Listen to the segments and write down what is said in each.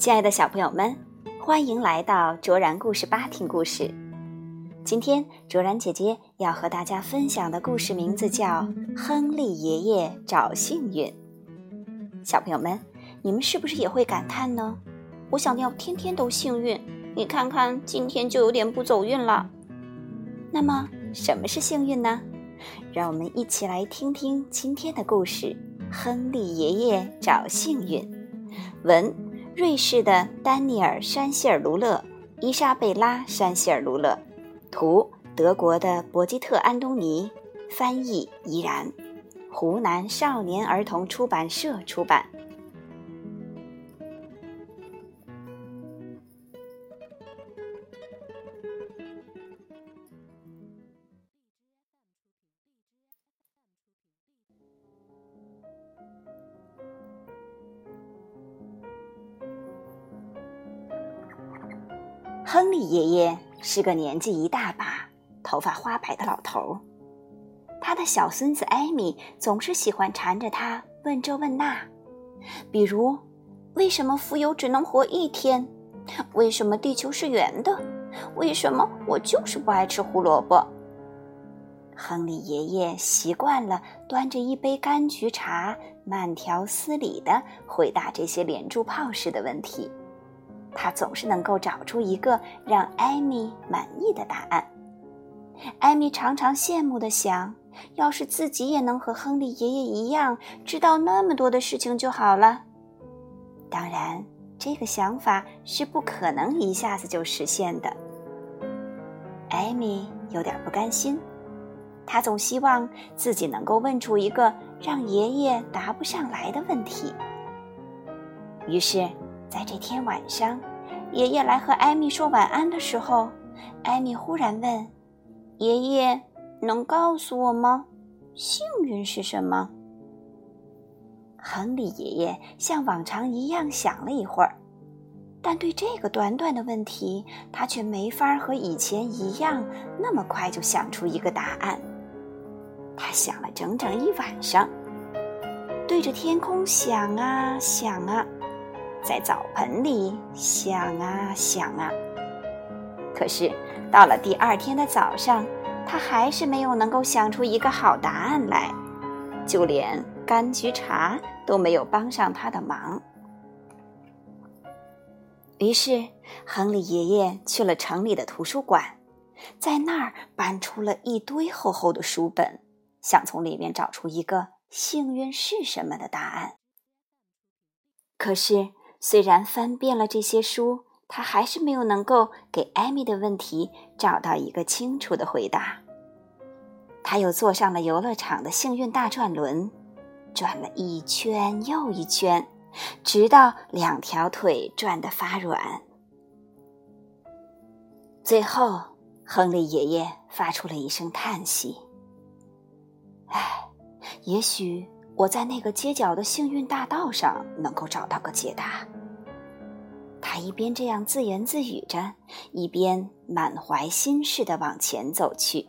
亲爱的小朋友们，欢迎来到卓然故事吧听故事。今天卓然姐姐要和大家分享的故事名字叫《亨利爷爷找幸运》。小朋友们，你们是不是也会感叹呢？我想要天天都幸运，你看看今天就有点不走运了。那么什么是幸运呢？让我们一起来听听今天的故事：亨利爷爷找幸运。文：瑞士的丹尼尔·山希尔卢勒，伊莎贝拉·山希尔卢勒，图：德国的伯基特·安东尼，翻译：依然，湖南少年儿童出版社出版。亨利爷爷是个年纪一大把、头发花白的老头儿。他的小孙子艾米总是喜欢缠着他问这问那，比如：为什么蜉蝣只能活一天？为什么地球是圆的？为什么我就是不爱吃胡萝卜？亨利爷爷习惯了端着一杯柑橘茶，慢条斯理地回答这些连珠炮似的问题。他总是能够找出一个让艾米满意的答案。艾米常常羡慕地想：要是自己也能和亨利爷爷一样，知道那么多的事情就好了。当然，这个想法是不可能一下子就实现的。艾米有点不甘心，她总希望自己能够问出一个让爷爷答不上来的问题。于是。在这天晚上，爷爷来和艾米说晚安的时候，艾米忽然问：“爷爷，能告诉我吗？幸运是什么？”亨利爷爷像往常一样想了一会儿，但对这个短短的问题，他却没法和以前一样那么快就想出一个答案。他想了整整一晚上，对着天空想啊想啊。在澡盆里想啊想啊，可是到了第二天的早上，他还是没有能够想出一个好答案来，就连柑橘茶都没有帮上他的忙。于是，亨利爷爷去了城里的图书馆，在那儿搬出了一堆厚厚的书本，想从里面找出一个幸运是什么的答案。可是。虽然翻遍了这些书，他还是没有能够给艾米的问题找到一个清楚的回答。他又坐上了游乐场的幸运大转轮，转了一圈又一圈，直到两条腿转得发软。最后，亨利爷爷发出了一声叹息：“唉，也许……”我在那个街角的幸运大道上能够找到个解答。他一边这样自言自语着，一边满怀心事地往前走去。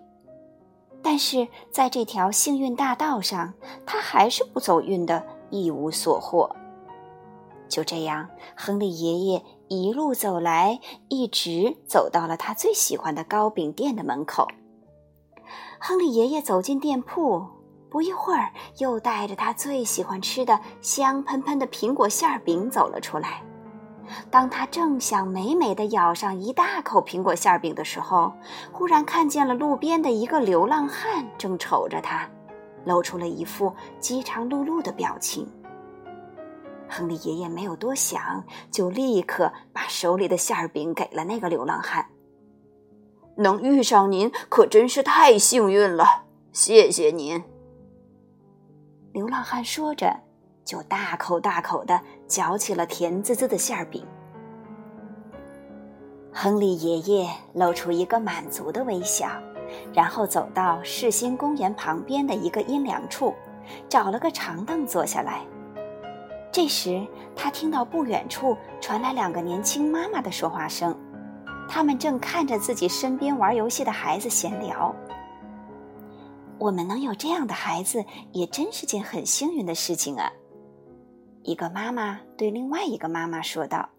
但是在这条幸运大道上，他还是不走运的，一无所获。就这样，亨利爷爷一路走来，一直走到了他最喜欢的糕饼店的门口。亨利爷爷走进店铺。不一会儿，又带着他最喜欢吃的香喷喷的苹果馅饼走了出来。当他正想美美的咬上一大口苹果馅饼的时候，忽然看见了路边的一个流浪汉正瞅着他，露出了一副饥肠辘辘的表情。亨利爷爷没有多想，就立刻把手里的馅饼给了那个流浪汉。能遇上您可真是太幸运了，谢谢您。流浪汉说着，就大口大口地嚼起了甜滋滋的馅饼。亨利爷爷露出一个满足的微笑，然后走到世新公园旁边的一个阴凉处，找了个长凳坐下来。这时，他听到不远处传来两个年轻妈妈的说话声，他们正看着自己身边玩游戏的孩子闲聊。我们能有这样的孩子，也真是件很幸运的事情啊！一个妈妈对另外一个妈妈说道：“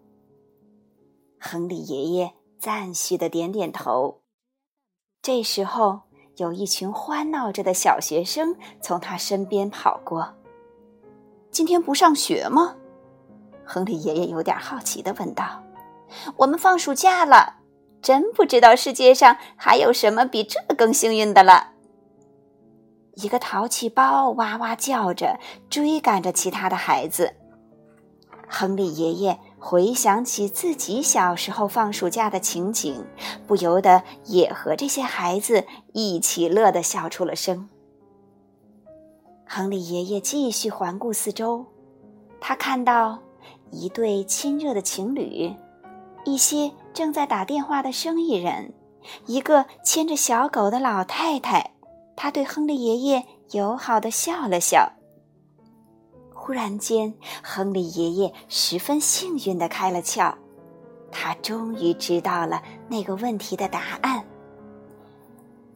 亨利爷爷赞许的点点头。这时候，有一群欢闹着的小学生从他身边跑过。今天不上学吗？亨利爷爷有点好奇的问道。我们放暑假了，真不知道世界上还有什么比这更幸运的了。一个淘气包哇哇叫着，追赶着其他的孩子。亨利爷爷。回想起自己小时候放暑假的情景，不由得也和这些孩子一起乐得笑出了声。亨利爷爷继续环顾四周，他看到一对亲热的情侣，一些正在打电话的生意人，一个牵着小狗的老太太。他对亨利爷爷友好的笑了笑。忽然间，亨利爷爷十分幸运的开了窍，他终于知道了那个问题的答案。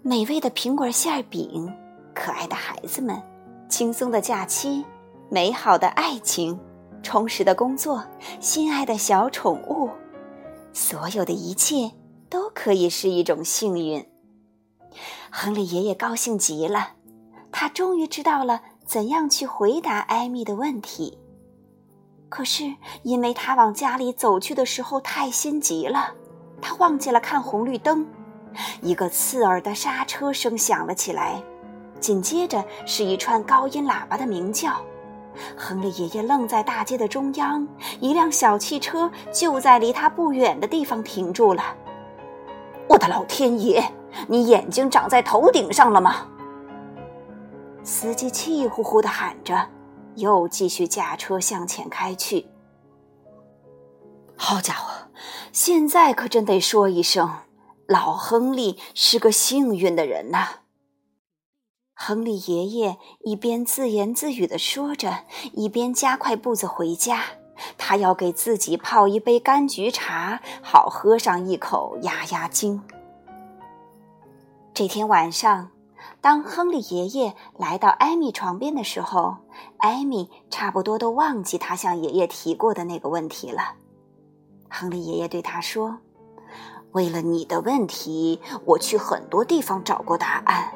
美味的苹果馅饼，可爱的孩子们，轻松的假期，美好的爱情，充实的工作，心爱的小宠物，所有的一切都可以是一种幸运。亨利爷爷高兴极了，他终于知道了。怎样去回答艾米的问题？可是，因为他往家里走去的时候太心急了，他忘记了看红绿灯。一个刺耳的刹车声响了起来，紧接着是一串高音喇叭的鸣叫。亨利爷爷愣在大街的中央，一辆小汽车就在离他不远的地方停住了。我的老天爷，你眼睛长在头顶上了吗？司机气呼呼地喊着，又继续驾车向前开去。好家伙，现在可真得说一声，老亨利是个幸运的人呐！亨利爷爷一边自言自语地说着，一边加快步子回家。他要给自己泡一杯柑橘茶，好喝上一口压压惊。这天晚上。当亨利爷爷来到艾米床边的时候，艾米差不多都忘记他向爷爷提过的那个问题了。亨利爷爷对他说：“为了你的问题，我去很多地方找过答案，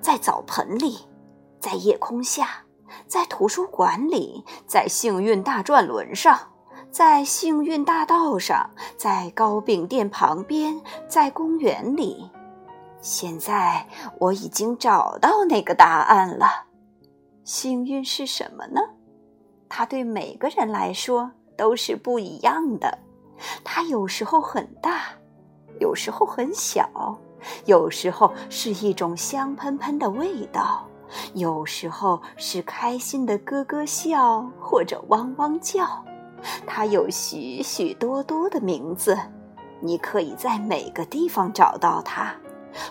在澡盆里，在夜空下，在图书馆里，在幸运大转轮上，在幸运大道上，在糕饼店旁边，在公园里。”现在我已经找到那个答案了。幸运是什么呢？它对每个人来说都是不一样的。它有时候很大，有时候很小，有时候是一种香喷喷的味道，有时候是开心的咯咯笑或者汪汪叫。它有许许多多的名字，你可以在每个地方找到它。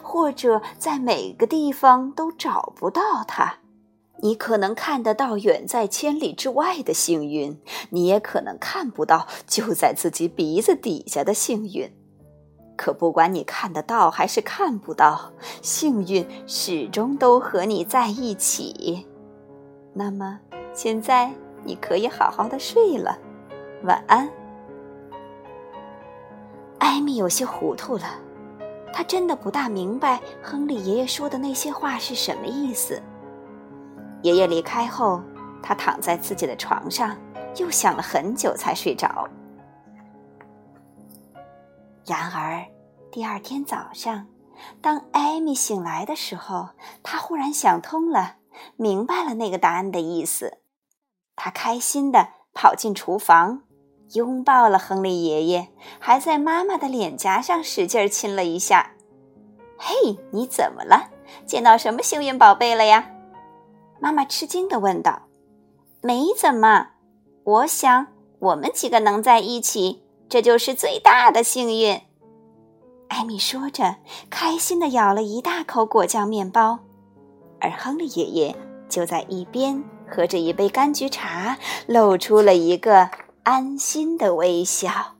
或者在每个地方都找不到它，你可能看得到远在千里之外的幸运，你也可能看不到就在自己鼻子底下的幸运。可不管你看得到还是看不到，幸运始终都和你在一起。那么，现在你可以好好的睡了，晚安。艾米有些糊涂了。他真的不大明白亨利爷爷说的那些话是什么意思。爷爷离开后，他躺在自己的床上，又想了很久才睡着。然而，第二天早上，当艾米醒来的时候，他忽然想通了，明白了那个答案的意思。他开心地跑进厨房。拥抱了亨利爷爷，还在妈妈的脸颊上使劲亲了一下。嘿，你怎么了？见到什么幸运宝贝了呀？妈妈吃惊地问道。没怎么，我想我们几个能在一起，这就是最大的幸运。艾米说着，开心地咬了一大口果酱面包，而亨利爷爷就在一边喝着一杯柑橘茶，露出了一个。安心的微笑。